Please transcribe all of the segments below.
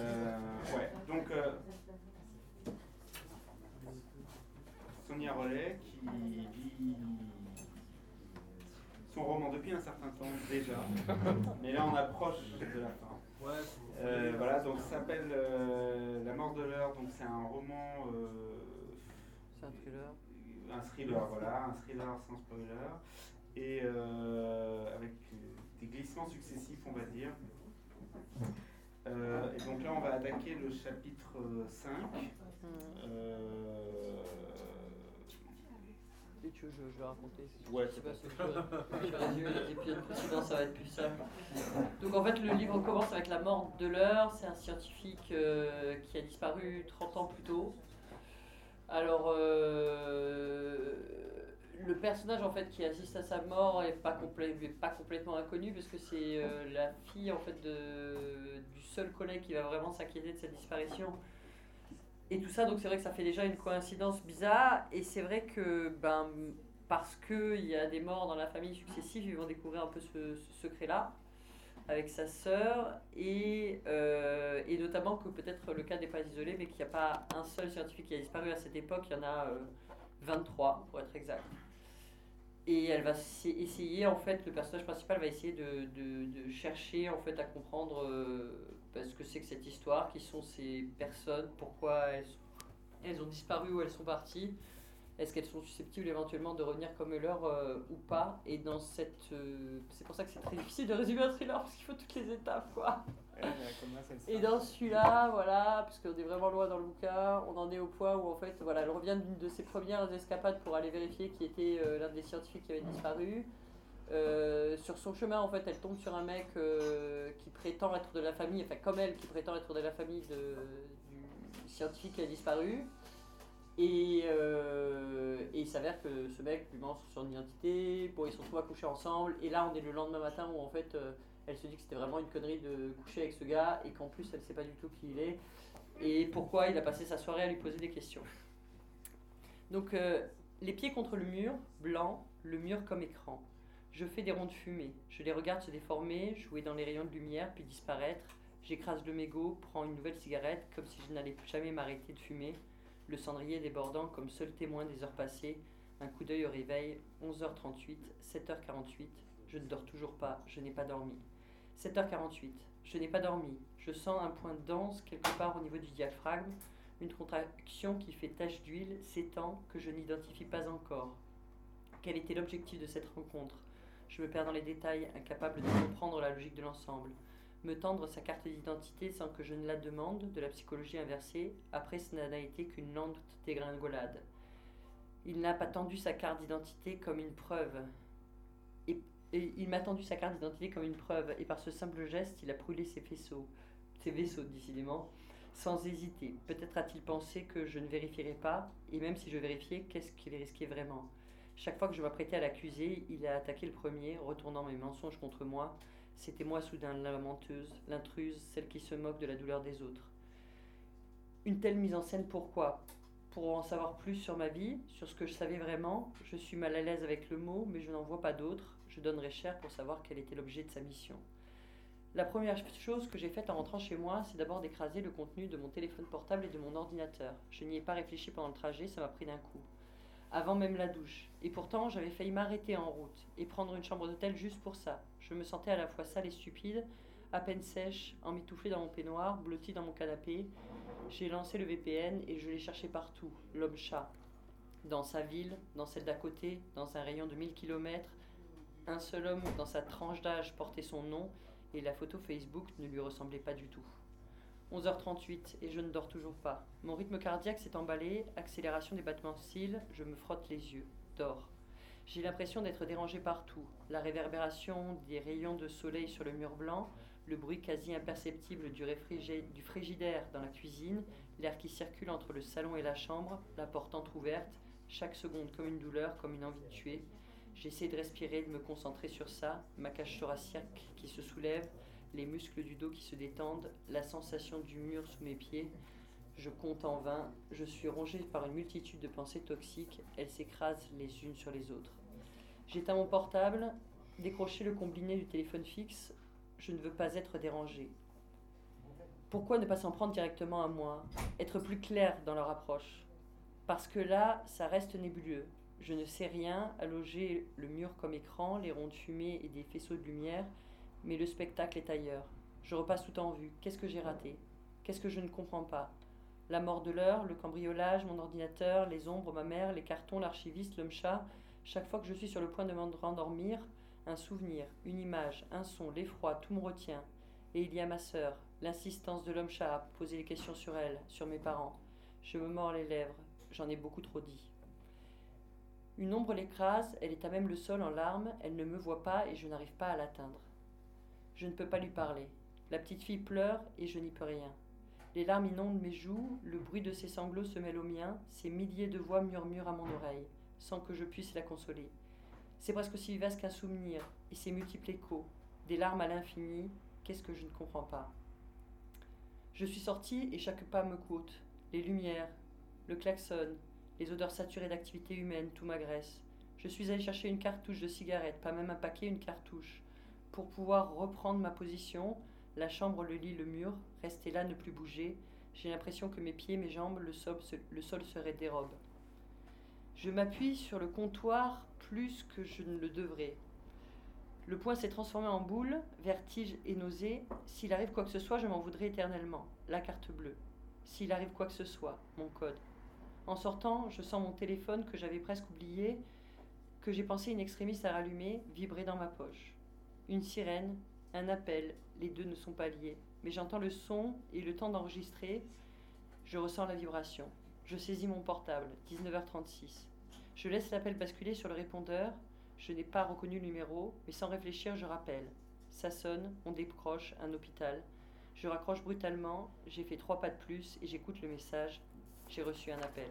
Euh, ouais, donc euh, Sonia Rollet qui lit son roman depuis un certain temps déjà, mais là on approche de la fin. Euh, voilà, donc ça s'appelle euh, La mort de l'heure, donc c'est un roman. euh, C'est un thriller. un thriller, voilà, un thriller sans spoiler, et euh, avec des glissements successifs, on va dire. Euh, et donc là, on va attaquer le chapitre euh, 5. Hmm. Euh, Et tu veux, je, je vais raconter. si- Ouais, sais pas c'est si je, je vais résumer les épisodes précédents, ça va être plus simple. Donc en fait, le livre commence avec la mort de l'heure. C'est un scientifique euh, qui a disparu 30 ans plus tôt. Alors, euh, le personnage en fait qui assiste à sa mort est pas, est pas complètement inconnu parce que c'est euh, la fille en fait de, du seul collègue qui va vraiment s'inquiéter de sa disparition. Et tout ça, donc c'est vrai que ça fait déjà une coïncidence bizarre. Et c'est vrai que ben, parce qu'il y a des morts dans la famille successive, ils vont découvrir un peu ce, ce secret-là avec sa sœur. Et, euh, et notamment que peut-être le cas n'est pas isolé, mais qu'il n'y a pas un seul scientifique qui a disparu à cette époque. Il y en a euh, 23 pour être exact. Et elle va essayer, en fait, le personnage principal va essayer de, de- chercher en fait à comprendre euh, ce que c'est que cette histoire, qui sont ces personnes, pourquoi elles, elles ont disparu ou elles sont parties, est-ce qu'elles sont susceptibles éventuellement de revenir comme leur euh, ou pas. Et dans cette, euh, c'est pour ça que c'est très difficile de résumer un thriller parce qu'il faut toutes les étapes, quoi. Et dans celui-là, voilà, parce qu'on est vraiment loin dans le bouquin, on en est au point où en fait, voilà, elle revient d'une de ses premières escapades pour aller vérifier qui était euh, l'un des scientifiques qui avait disparu. Euh, sur son chemin, en fait, elle tombe sur un mec euh, qui prétend être de la famille, enfin comme elle, qui prétend être de la famille de, du scientifique qui a disparu. Et, euh, et il s'avère que ce mec lui ment sur son identité. Bon, ils retrouvent à coucher ensemble. Et là, on est le lendemain matin où en fait, euh, elle se dit que c'était vraiment une connerie de coucher avec ce gars et qu'en plus, elle sait pas du tout qui il est et pourquoi il a passé sa soirée à lui poser des questions. Donc, euh, les pieds contre le mur, blanc, le mur comme écran. Je fais des ronds de fumée. Je les regarde se déformer, jouer dans les rayons de lumière, puis disparaître. J'écrase le mégot, prends une nouvelle cigarette, comme si je n'allais jamais m'arrêter de fumer. Le cendrier débordant comme seul témoin des heures passées. Un coup d'œil au réveil, 11h38, 7h48. Je ne dors toujours pas, je n'ai pas dormi. 7h48, je n'ai pas dormi. Je sens un point dense quelque part au niveau du diaphragme, une contraction qui fait tache d'huile, s'étend, que je n'identifie pas encore. Quel était l'objectif de cette rencontre? Je me perds dans les détails, incapable de comprendre la logique de l'ensemble. Me tendre sa carte d'identité sans que je ne la demande, de la psychologie inversée, après ce n'a été qu'une lente dégringolade. Il n'a pas tendu sa carte d'identité comme une preuve. Il m'a tendu sa carte d'identité comme une preuve, et par ce simple geste, il a brûlé ses faisceaux. Ses vaisseaux, décidément, sans hésiter. Peut-être a-t-il pensé que je ne vérifierais pas, et même si je vérifiais, qu'est-ce qu'il risquait vraiment? Chaque fois que je m'apprêtais à l'accuser, il a attaqué le premier, retournant mes mensonges contre moi. C'était moi soudain la lamenteuse, l'intruse, celle qui se moque de la douleur des autres. Une telle mise en scène, pourquoi? Pour en savoir plus sur ma vie, sur ce que je savais vraiment. Je suis mal à l'aise avec le mot, mais je n'en vois pas d'autre. Je donnerais cher pour savoir quel était l'objet de sa mission. La première chose que j'ai faite en rentrant chez moi, c'est d'abord d'écraser le contenu de mon téléphone portable et de mon ordinateur. Je n'y ai pas réfléchi pendant le trajet, ça m'a pris d'un coup. Avant même la douche. Et pourtant, j'avais failli m'arrêter en route et prendre une chambre d'hôtel juste pour ça. Je me sentais à la fois sale et stupide, à peine sèche, emmitouflée dans mon peignoir, blottie dans mon canapé. J'ai lancé le VPN et je l'ai cherché partout, l'homme-chat. Dans sa ville, dans celle d'à côté, dans un rayon de 1000 km, un seul homme dans sa tranche d'âge portait son nom et la photo Facebook ne lui ressemblait pas du tout. 11h38 et je ne dors toujours pas. Mon rythme cardiaque s'est emballé, accélération des battements de cils, je me frotte les yeux, dors. J'ai l'impression d'être dérangé partout. La réverbération des rayons de soleil sur le mur blanc, le bruit quasi imperceptible du, du frigidaire dans la cuisine, l'air qui circule entre le salon et la chambre, la porte entr'ouverte, chaque seconde comme une douleur, comme une envie de tuer. J'essaie de respirer, de me concentrer sur ça, ma cage thoracique qui se soulève, les muscles du dos qui se détendent, la sensation du mur sous mes pieds. Je compte en vain, je suis rongé par une multitude de pensées toxiques, elles s'écrasent les unes sur les autres. J'éteins mon portable, décrocher le combiné du téléphone fixe, je ne veux pas être dérangé. Pourquoi ne pas s'en prendre directement à moi Être plus clair dans leur approche? Parce que là, ça reste nébuleux. Je ne sais rien, à loger le mur comme écran, les ronds de fumée et des faisceaux de lumière, mais le spectacle est ailleurs. Je repasse tout en vue. Qu'est-ce que j'ai raté? Qu'est-ce que je ne comprends pas? La mort de l'heure, le cambriolage, mon ordinateur, les ombres, ma mère, les cartons, l'archiviste, l'homme chat. Chaque fois que je suis sur le point de m'endormir, un souvenir, une image, un son, l'effroi, tout me retient. Et il y a ma sœur, l'insistance de l'homme chat à poser les questions sur elle, sur mes parents. Je me mords les lèvres, j'en ai beaucoup trop dit. Une ombre l'écrase, elle est à même le sol en larmes, elle ne me voit pas et je n'arrive pas à l'atteindre. Je ne peux pas lui parler. La petite fille pleure et je n'y peux rien. Les larmes inondent mes joues, le bruit de ses sanglots se mêle au mien, ses milliers de voix murmurent à mon oreille, sans que je puisse la consoler. C'est presque aussi vaste qu'un souvenir, et ses multiples échos, des larmes à l'infini, qu'est-ce que je ne comprends pas Je suis sortie et chaque pas me coûte. Les lumières, le klaxon, les odeurs saturées d'activité humaine, tout m'agresse. Je suis allée chercher une cartouche de cigarette, pas même un paquet, une cartouche. Pour pouvoir reprendre ma position, la chambre, le lit, le mur, rester là, ne plus bouger, j'ai l'impression que mes pieds, mes jambes, le sol, le sol serait dérobe. Je m'appuie sur le comptoir plus que je ne le devrais. Le poing s'est transformé en boule, vertige et nausée. S'il arrive quoi que ce soit, je m'en voudrais éternellement. La carte bleue. S'il arrive quoi que ce soit, mon code. En sortant, je sens mon téléphone que j'avais presque oublié, que j'ai pensé une extrémiste à rallumer, vibrer dans ma poche. Une sirène, un appel, les deux ne sont pas liés. Mais j'entends le son et le temps d'enregistrer, je ressens la vibration. Je saisis mon portable, 19h36. Je laisse l'appel basculer sur le répondeur. Je n'ai pas reconnu le numéro, mais sans réfléchir, je rappelle. Ça sonne, on décroche, un hôpital. Je raccroche brutalement, j'ai fait trois pas de plus et j'écoute le message. J'ai reçu un appel.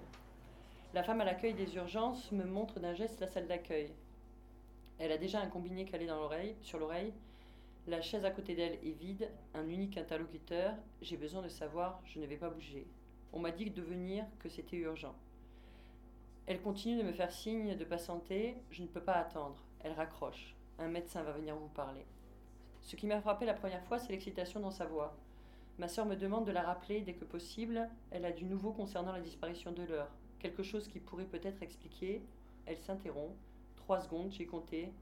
La femme à l'accueil des urgences me montre d'un geste la salle d'accueil. Elle a déjà un combiné calé dans l'oreille, sur l'oreille. La chaise à côté d'elle est vide, un unique interlocuteur. J'ai besoin de savoir, je ne vais pas bouger. On m'a dit de venir, que c'était urgent. Elle continue de me faire signe de patienter. Je ne peux pas attendre. Elle raccroche. Un médecin va venir vous parler. Ce qui m'a frappé la première fois, c'est l'excitation dans sa voix. Ma sœur me demande de la rappeler dès que possible. Elle a du nouveau concernant la disparition de l'heure. Quelque chose qui pourrait peut-être expliquer. Elle s'interrompt. Trois secondes, j'ai compté.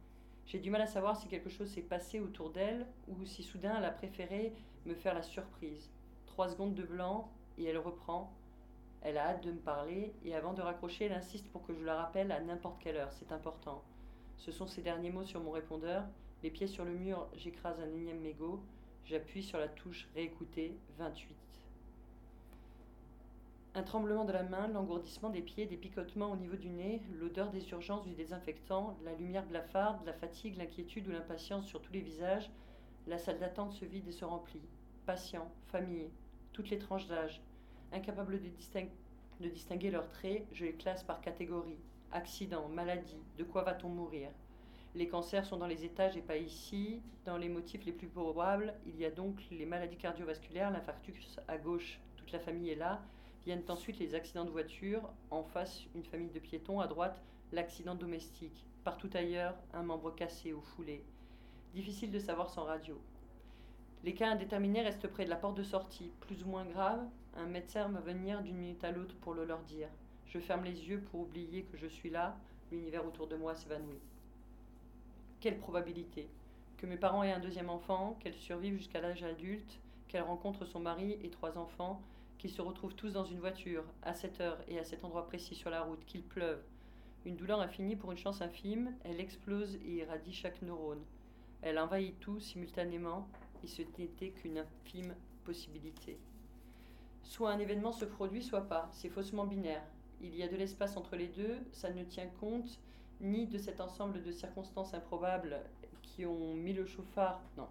J'ai du mal à savoir si quelque chose s'est passé autour d'elle ou si soudain elle a préféré me faire la surprise. Trois secondes de blanc et elle reprend. Elle a hâte de me parler et avant de raccrocher, elle insiste pour que je la rappelle à n'importe quelle heure. C'est important. Ce sont ses derniers mots sur mon répondeur. Les pieds sur le mur, j'écrase un énième mégot. J'appuie sur la touche réécouter 28. Un tremblement de la main, l'engourdissement des pieds, des picotements au niveau du nez, l'odeur des urgences du désinfectant, la lumière blafarde, la fatigue, l'inquiétude ou l'impatience sur tous les visages, la salle d'attente se vide et se remplit. Patients, familles, toutes les tranches d'âge, Incapable de, de distinguer leurs traits, je les classe par catégorie. Accident, maladie, de quoi va-t-on mourir? Les cancers sont dans les étages et pas ici. Dans les motifs les plus probables, il y a donc les maladies cardiovasculaires, l'infarctus à gauche, toute la famille est là. Viennent ensuite les accidents de voiture, en face une famille de piétons, à droite l'accident domestique. Partout ailleurs, un membre cassé ou foulé. Difficile de savoir sans radio. Les cas indéterminés restent près de la porte de sortie, plus ou moins graves, un médecin va venir d'une minute à l'autre pour le leur dire. Je ferme les yeux pour oublier que je suis là, l'univers autour de moi s'évanouit. Quelle probabilité Que mes parents aient un deuxième enfant, qu'elle survive jusqu'à l'âge adulte, qu'elle rencontre son mari et trois enfants, qu'ils se retrouvent tous dans une voiture, à cette heure et à cet endroit précis sur la route, qu'il pleuve. Une douleur infinie pour une chance infime, elle explose et irradie chaque neurone. Elle envahit tout simultanément, et ce n'était qu'une infime possibilité. Soit un événement se produit, soit pas. C'est faussement binaire. Il y a de l'espace entre les deux, ça ne tient compte ni de cet ensemble de circonstances improbables qui ont mis le chauffard. Non.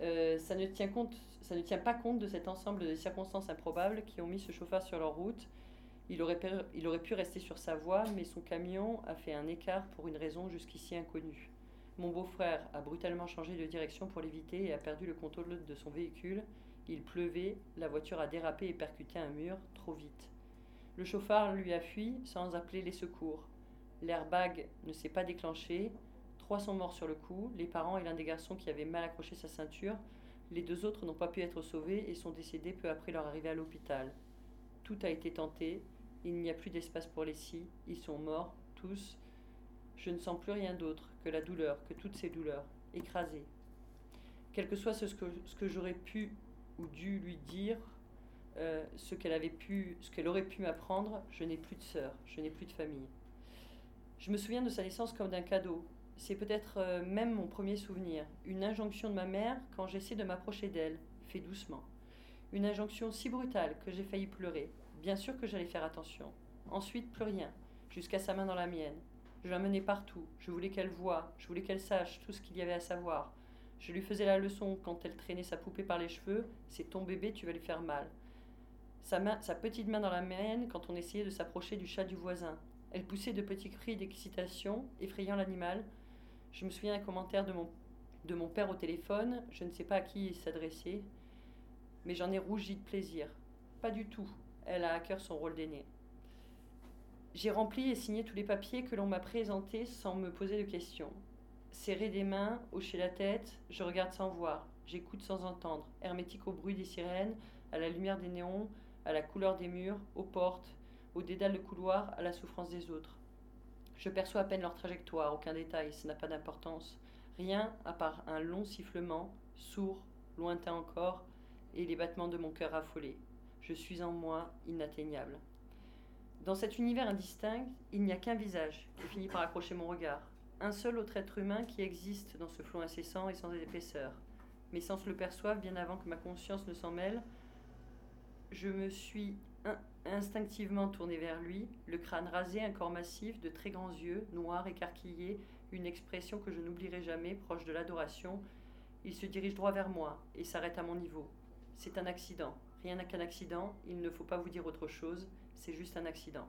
Euh, ça, ne tient compte, ça ne tient pas compte de cet ensemble de circonstances improbables qui ont mis ce chauffard sur leur route. Il aurait, pu, il aurait pu rester sur sa voie, mais son camion a fait un écart pour une raison jusqu'ici inconnue. Mon beau-frère a brutalement changé de direction pour l'éviter et a perdu le contrôle de son véhicule. Il pleuvait, la voiture a dérapé et percuté un mur trop vite. Le chauffard lui a fui sans appeler les secours. L'airbag ne s'est pas déclenché. Trois sont morts sur le coup, les parents et l'un des garçons qui avait mal accroché sa ceinture. Les deux autres n'ont pas pu être sauvés et sont décédés peu après leur arrivée à l'hôpital. Tout a été tenté, il n'y a plus d'espace pour les scies, ils sont morts, tous. Je ne sens plus rien d'autre que la douleur, que toutes ces douleurs, écrasées. Quel que soit ce que, ce que j'aurais pu ou dû lui dire, euh, ce qu'elle avait pu, ce qu'elle aurait pu m'apprendre, je n'ai plus de sœur, je n'ai plus de famille. Je me souviens de sa naissance comme d'un cadeau. C'est peut-être euh, même mon premier souvenir. Une injonction de ma mère quand j'essaie de m'approcher d'elle, fait doucement. Une injonction si brutale que j'ai failli pleurer. Bien sûr que j'allais faire attention. Ensuite, plus rien, jusqu'à sa main dans la mienne. Je la menais partout. Je voulais qu'elle voie, je voulais qu'elle sache tout ce qu'il y avait à savoir. Je lui faisais la leçon quand elle traînait sa poupée par les cheveux c'est ton bébé, tu vas lui faire mal sa, petite main dans la mienne quand on essayait de s'approcher du chat du voisin. Elle poussait de petits cris d'excitation, effrayant l'animal. Je me souviens d'un commentaire de mon, de mon père au téléphone, je ne sais pas à qui il s'adressait, mais j'en ai rougi de plaisir. Pas du tout, elle a à cœur son rôle d'aîné. J'ai rempli et signé tous les papiers que l'on m'a présentés sans me poser de questions. Serrer des mains, hocher la tête, je regarde sans voir, j'écoute sans entendre, hermétique au bruit des sirènes, à la lumière des néons, à la couleur des murs, aux portes, aux dédales de couloirs, à la souffrance des autres. Je perçois à peine leur trajectoire, aucun détail, ça n'a pas d'importance. Rien à part un long sifflement, sourd, lointain encore, et les battements de mon cœur affolé. Je suis en moi inatteignable. Dans cet univers indistinct, il n'y a qu'un visage qui finit par accrocher mon regard. Un seul autre être humain qui existe dans ce flot incessant et sans épaisseur. Mes sens le perçoivent bien avant que ma conscience ne s'en mêle, je me suis instinctivement tourné vers lui, le crâne rasé, un corps massif, de très grands yeux, noirs, écarquillés, une expression que je n'oublierai jamais, proche de l'adoration. Il se dirige droit vers moi et s'arrête à mon niveau. C'est un accident. Rien qu'un accident, il ne faut pas vous dire autre chose, c'est juste un accident.